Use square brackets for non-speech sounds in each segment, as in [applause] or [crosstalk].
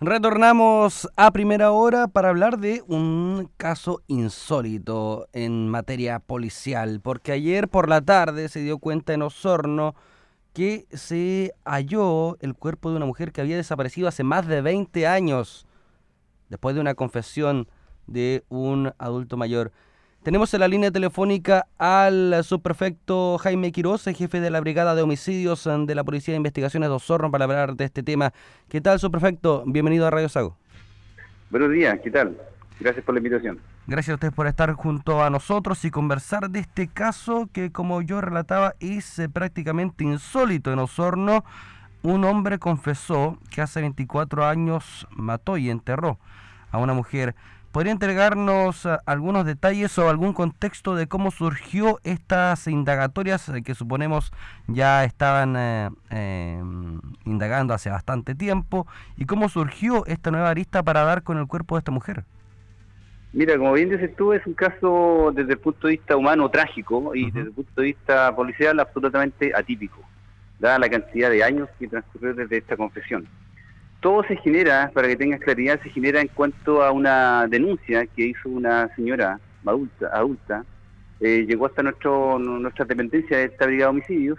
Retornamos a primera hora para hablar de un caso insólito en materia policial, porque ayer por la tarde se dio cuenta en Osorno que se halló el cuerpo de una mujer que había desaparecido hace más de 20 años, después de una confesión de un adulto mayor. Tenemos en la línea telefónica al subprefecto Jaime Quiroz, jefe de la Brigada de Homicidios de la Policía de Investigaciones de Osorno, para hablar de este tema. ¿Qué tal, subprefecto? Bienvenido a Radio Sago. Buenos días, ¿qué tal? Gracias por la invitación. Gracias a ustedes por estar junto a nosotros y conversar de este caso que, como yo relataba, es eh, prácticamente insólito en Osorno. Un hombre confesó que hace 24 años mató y enterró a una mujer. ¿Podría entregarnos eh, algunos detalles o algún contexto de cómo surgió estas indagatorias eh, que suponemos ya estaban eh, indagando hace bastante tiempo y cómo surgió esta nueva arista para dar con el cuerpo de esta mujer? Mira, como bien dices tú, es un caso desde el punto de vista humano trágico y desde el punto de vista policial absolutamente atípico, dada la cantidad de años que transcurrió desde esta confesión todo se genera, para que tengas claridad, se genera en cuanto a una denuncia que hizo una señora adulta, adulta eh, llegó hasta nuestra dependencia de esta brigada de homicidios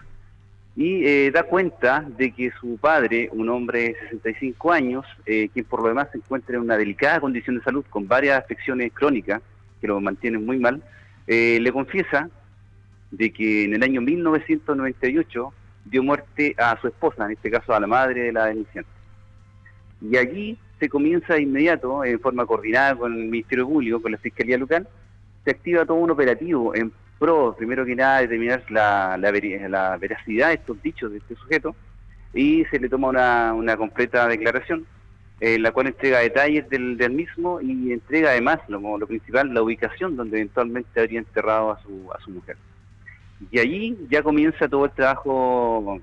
y eh, da cuenta de que su padre, un hombre de 65 años, eh, quien por lo demás se encuentra en una delicada condición de salud con varias afecciones crónicas que lo mantienen muy mal, le confiesa de que en el año 1998 dio muerte a su esposa, en este caso a la madre de la denunciante. Y allí se comienza de inmediato, en forma coordinada con el Ministerio Público, con la Fiscalía Local, se activa todo un operativo en pro, primero que nada, determinar la, la, veracidad de estos dichos de este sujeto y se le toma una, una completa declaración, en la cual entrega detalles del, del, mismo y entrega además, lo, lo principal, la ubicación donde eventualmente habría enterrado a su, a su mujer. Y allí ya comienza todo el trabajo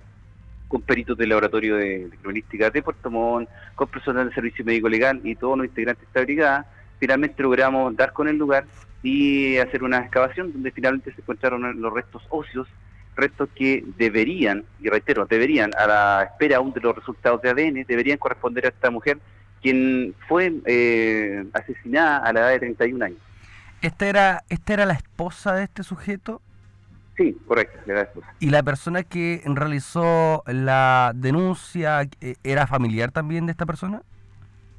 con peritos del laboratorio de, criminalística de Puerto Montt, con personal de servicio médico legal y todos los integrantes de esta brigada, finalmente logramos dar con el lugar y hacer una excavación donde finalmente se encontraron los restos óseos, restos que deberían, y reitero, deberían, a la espera aún de los resultados de ADN, deberían corresponder a esta mujer, quien fue eh, asesinada a la edad de 31 años. ¿Esta era, ¿Esta era la esposa de este sujeto? Sí, correcto, la ¿Y la persona que realizó la denuncia eh, era familiar también de esta persona?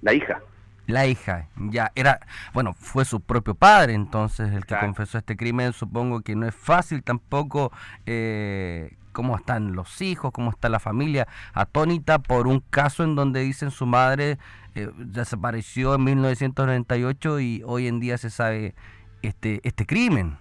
La hija. La hija, ya, era, bueno, fue su propio padre entonces el que confesó este crimen, supongo que no es fácil tampoco eh, cómo están los hijos, cómo está la familia, atónita por un caso en donde dicen su madre eh, desapareció en 1998 y hoy en día se sabe este, este crimen.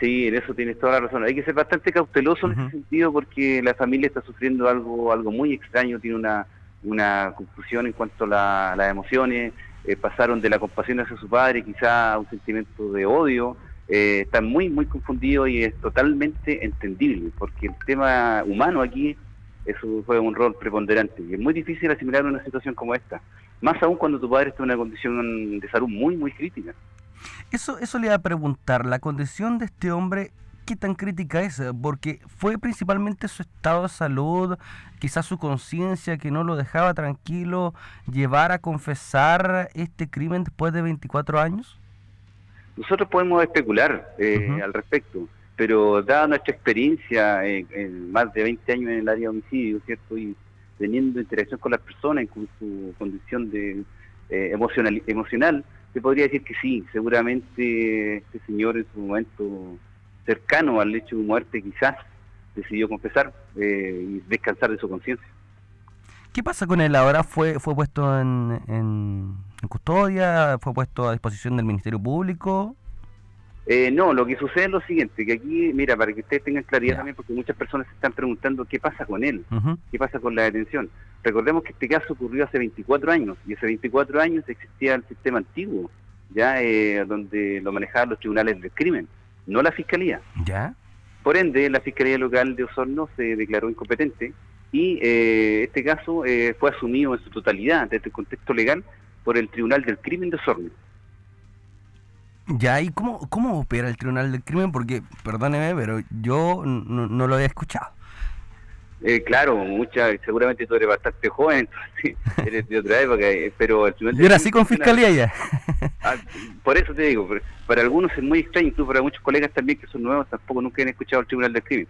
Sí, en eso tienes toda la razón. Hay que ser bastante cauteloso en ese sentido porque la familia está sufriendo algo algo muy extraño, tiene una, una confusión en cuanto a las emociones, eh, pasaron de la compasión hacia su padre quizá a un sentimiento de odio, eh, están muy, muy confundidos y es totalmente entendible porque el tema humano aquí eso juega un rol preponderante y es muy difícil asimilar una situación como esta, más aún cuando tu padre está en una condición de salud muy, muy crítica. Eso, eso le iba a preguntar, la condición de este hombre, ¿qué tan crítica es? Porque fue principalmente su estado de salud, quizás su conciencia que no lo dejaba tranquilo, llevar a confesar este crimen después de 24 años. Nosotros podemos especular eh, al respecto, pero dada nuestra experiencia en, más de 20 años en el área de homicidio, ¿cierto? Y teniendo interacción con las personas, con su condición de eh, emocional, emocional se podría decir que sí, seguramente este señor en su momento cercano al hecho de muerte quizás decidió confesar eh, y descansar de su conciencia. ¿Qué pasa con él ahora? ¿Fue, fue puesto en, en, custodia? ¿Fue puesto a disposición del Ministerio Público? Eh, no, lo que sucede es lo siguiente, que aquí, mira, para que ustedes tengan claridad también, porque muchas personas se están preguntando qué pasa con él, qué pasa con la detención. Recordemos que este caso ocurrió hace 24 años y hace 24 años existía el sistema antiguo, ya eh, donde lo manejaban los tribunales del crimen, no la fiscalía. Ya. Por ende, la fiscalía local de Osorno se declaró incompetente y eh, este caso eh, fue asumido en su totalidad desde el contexto legal por el Tribunal del Crimen de Osorno. Ya, ¿y cómo, cómo opera el Tribunal del Crimen? Porque, perdóneme, pero yo no lo había escuchado. Eh, claro, mucha, seguramente tú eres bastante joven, [laughs] eres de otra época, eh, pero el Tribunal Yo así con fiscalía ya. [laughs] Ah, por eso te digo, para algunos es muy extraño, incluso para muchos colegas también que son nuevos, tampoco nunca han escuchado el Tribunal del Crimen.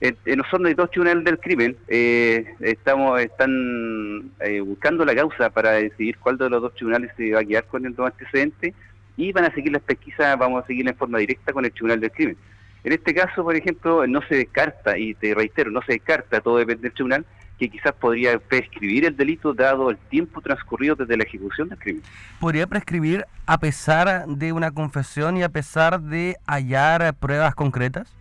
En, nosotros hay dos tribunales del crimen, eh, estamos están buscando la causa para decidir cuál de los dos tribunales se va a quedar con el antecedente y van a seguir las pesquisas, vamos a seguir en forma directa con el Tribunal del Crimen. En este caso, por ejemplo, no se descarta, y te reitero, no se descarta, todo depende del tribunal, que quizás podría prescribir el delito dado el tiempo transcurrido desde la ejecución del crimen. ¿Podría prescribir a pesar de una confesión y a pesar de hallar pruebas concretas?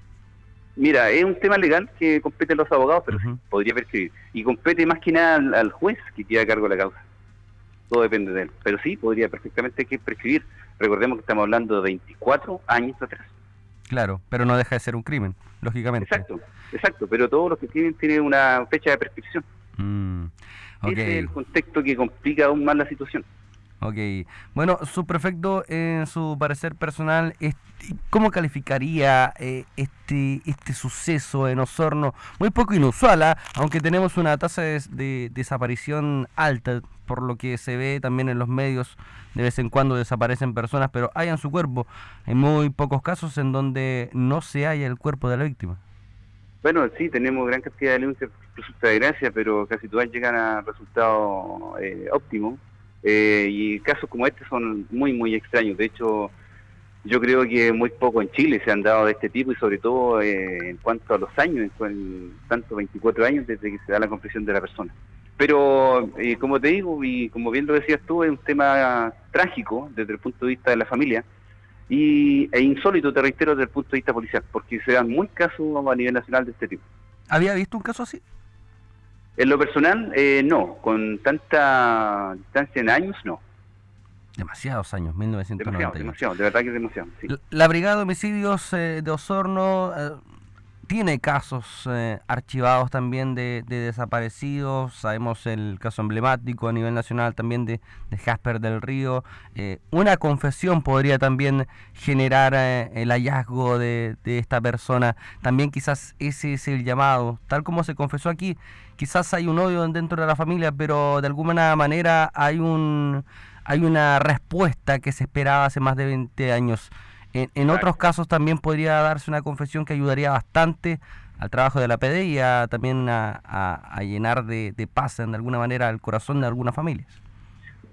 Mira, es un tema legal que compete a los abogados, pero sí, podría prescribir. Y compete más que nada al, juez que tiene a cargo la causa. Todo depende de él. Pero sí, podría perfectamente prescribir. Recordemos que estamos hablando de 24 años atrás. Claro, pero no deja de ser un crimen, lógicamente. Exacto, exacto, pero todos los que tienen tienen una fecha de prescripción. Mm, Ese es el contexto que complica aún más la situación. Ok. Bueno, su prefecto, en su parecer personal, ¿cómo calificaría eh, este este suceso en Osorno? Muy poco inusual, ¿ah? aunque tenemos una tasa de, desaparición alta, por lo que se ve también en los medios, de vez en cuando desaparecen personas, pero hay en su cuerpo. Hay muy pocos casos en donde no se halla el cuerpo de la víctima. Bueno, sí, tenemos gran cantidad de denuncias por de gracia, pero casi todas llegan a resultados eh, óptimos eh, y casos como este son muy, muy extraños. De hecho, yo creo que muy poco en Chile se han dado de este tipo y sobre todo eh, en cuanto a los años, en, tanto 24 años desde que se da la confesión de la persona. Pero eh, como te digo, y como bien lo decías tú, es un tema trágico desde el punto de vista de la familia y, e insólito, te reitero, desde el punto de vista policial, porque se dan muy casos a nivel nacional de este tipo. ¿Había visto un caso así? En lo personal, eh, no. Con tanta distancia en años, no. Demasiados años, 1990. Demasiado, demasiado, de verdad que es demasiado. La Brigada de Homicidios eh, de Osorno eh, tiene casos eh, archivados también de, desaparecidos. Sabemos el caso emblemático a nivel nacional también de, Jasper del Río. Eh, una confesión podría también generar eh, el hallazgo de, esta persona. También quizás ese es el llamado. Tal como se confesó aquí, quizás hay un odio dentro de la familia, pero de alguna manera hay, un, hay una respuesta que se esperaba hace más de 20 años. En, otros casos también podría darse una confesión que ayudaría bastante al trabajo de la PD y también a, llenar de, paz de alguna manera el corazón de algunas familias.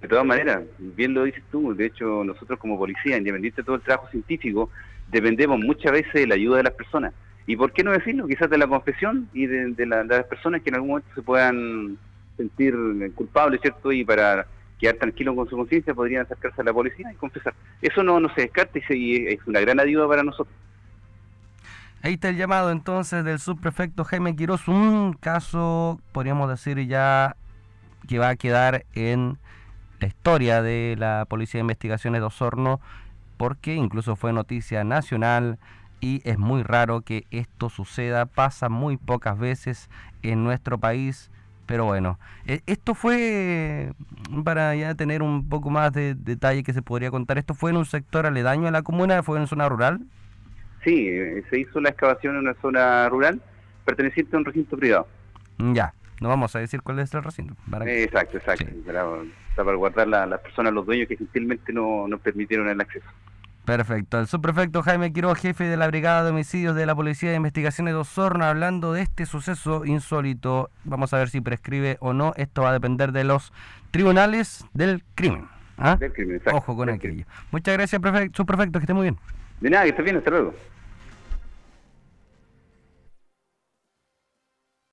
De todas maneras, bien lo dices tú, de hecho nosotros como policía, independiente de todo el trabajo científico, dependemos muchas veces de la ayuda de las personas. ¿Y por qué no decirlo? Quizás de la confesión y de, las personas que en algún momento se puedan sentir culpables, ¿cierto? Y para quedar tranquilo con su conciencia, podrían acercarse a la policía y confesar. Eso no, no se descarta y, es una gran ayuda para nosotros. Ahí está el llamado entonces del subprefecto Jaime Quiroz, un caso, podríamos decir ya, que va a quedar en la historia de la Policía de Investigaciones de Osorno, porque incluso fue noticia nacional y es muy raro que esto suceda, pasa muy pocas veces en nuestro país pero bueno, e, esto fue, para ya tener un poco más de detalle que se podría contar, ¿esto fue en un sector aledaño a la comuna? ¿Fue en zona rural? Sí, eh, se hizo la excavación en una zona rural perteneciente a un recinto privado. Ya, no vamos a decir cuál es el recinto. exacto, exacto. Para, para, guardar las personas, los dueños que gentilmente no nos permitieron el acceso. Perfecto. El subprefecto Jaime Quiroga, jefe de la Brigada de Homicidios de la Policía de Investigaciones de Osorno, hablando de este suceso insólito. Vamos a ver si prescribe o no. Esto va a depender de los tribunales del crimen. ¿ah? Del crimen. Ojo con aquello. Muchas gracias, subprefecto. Que esté muy bien. De nada, que esté bien. Hasta luego.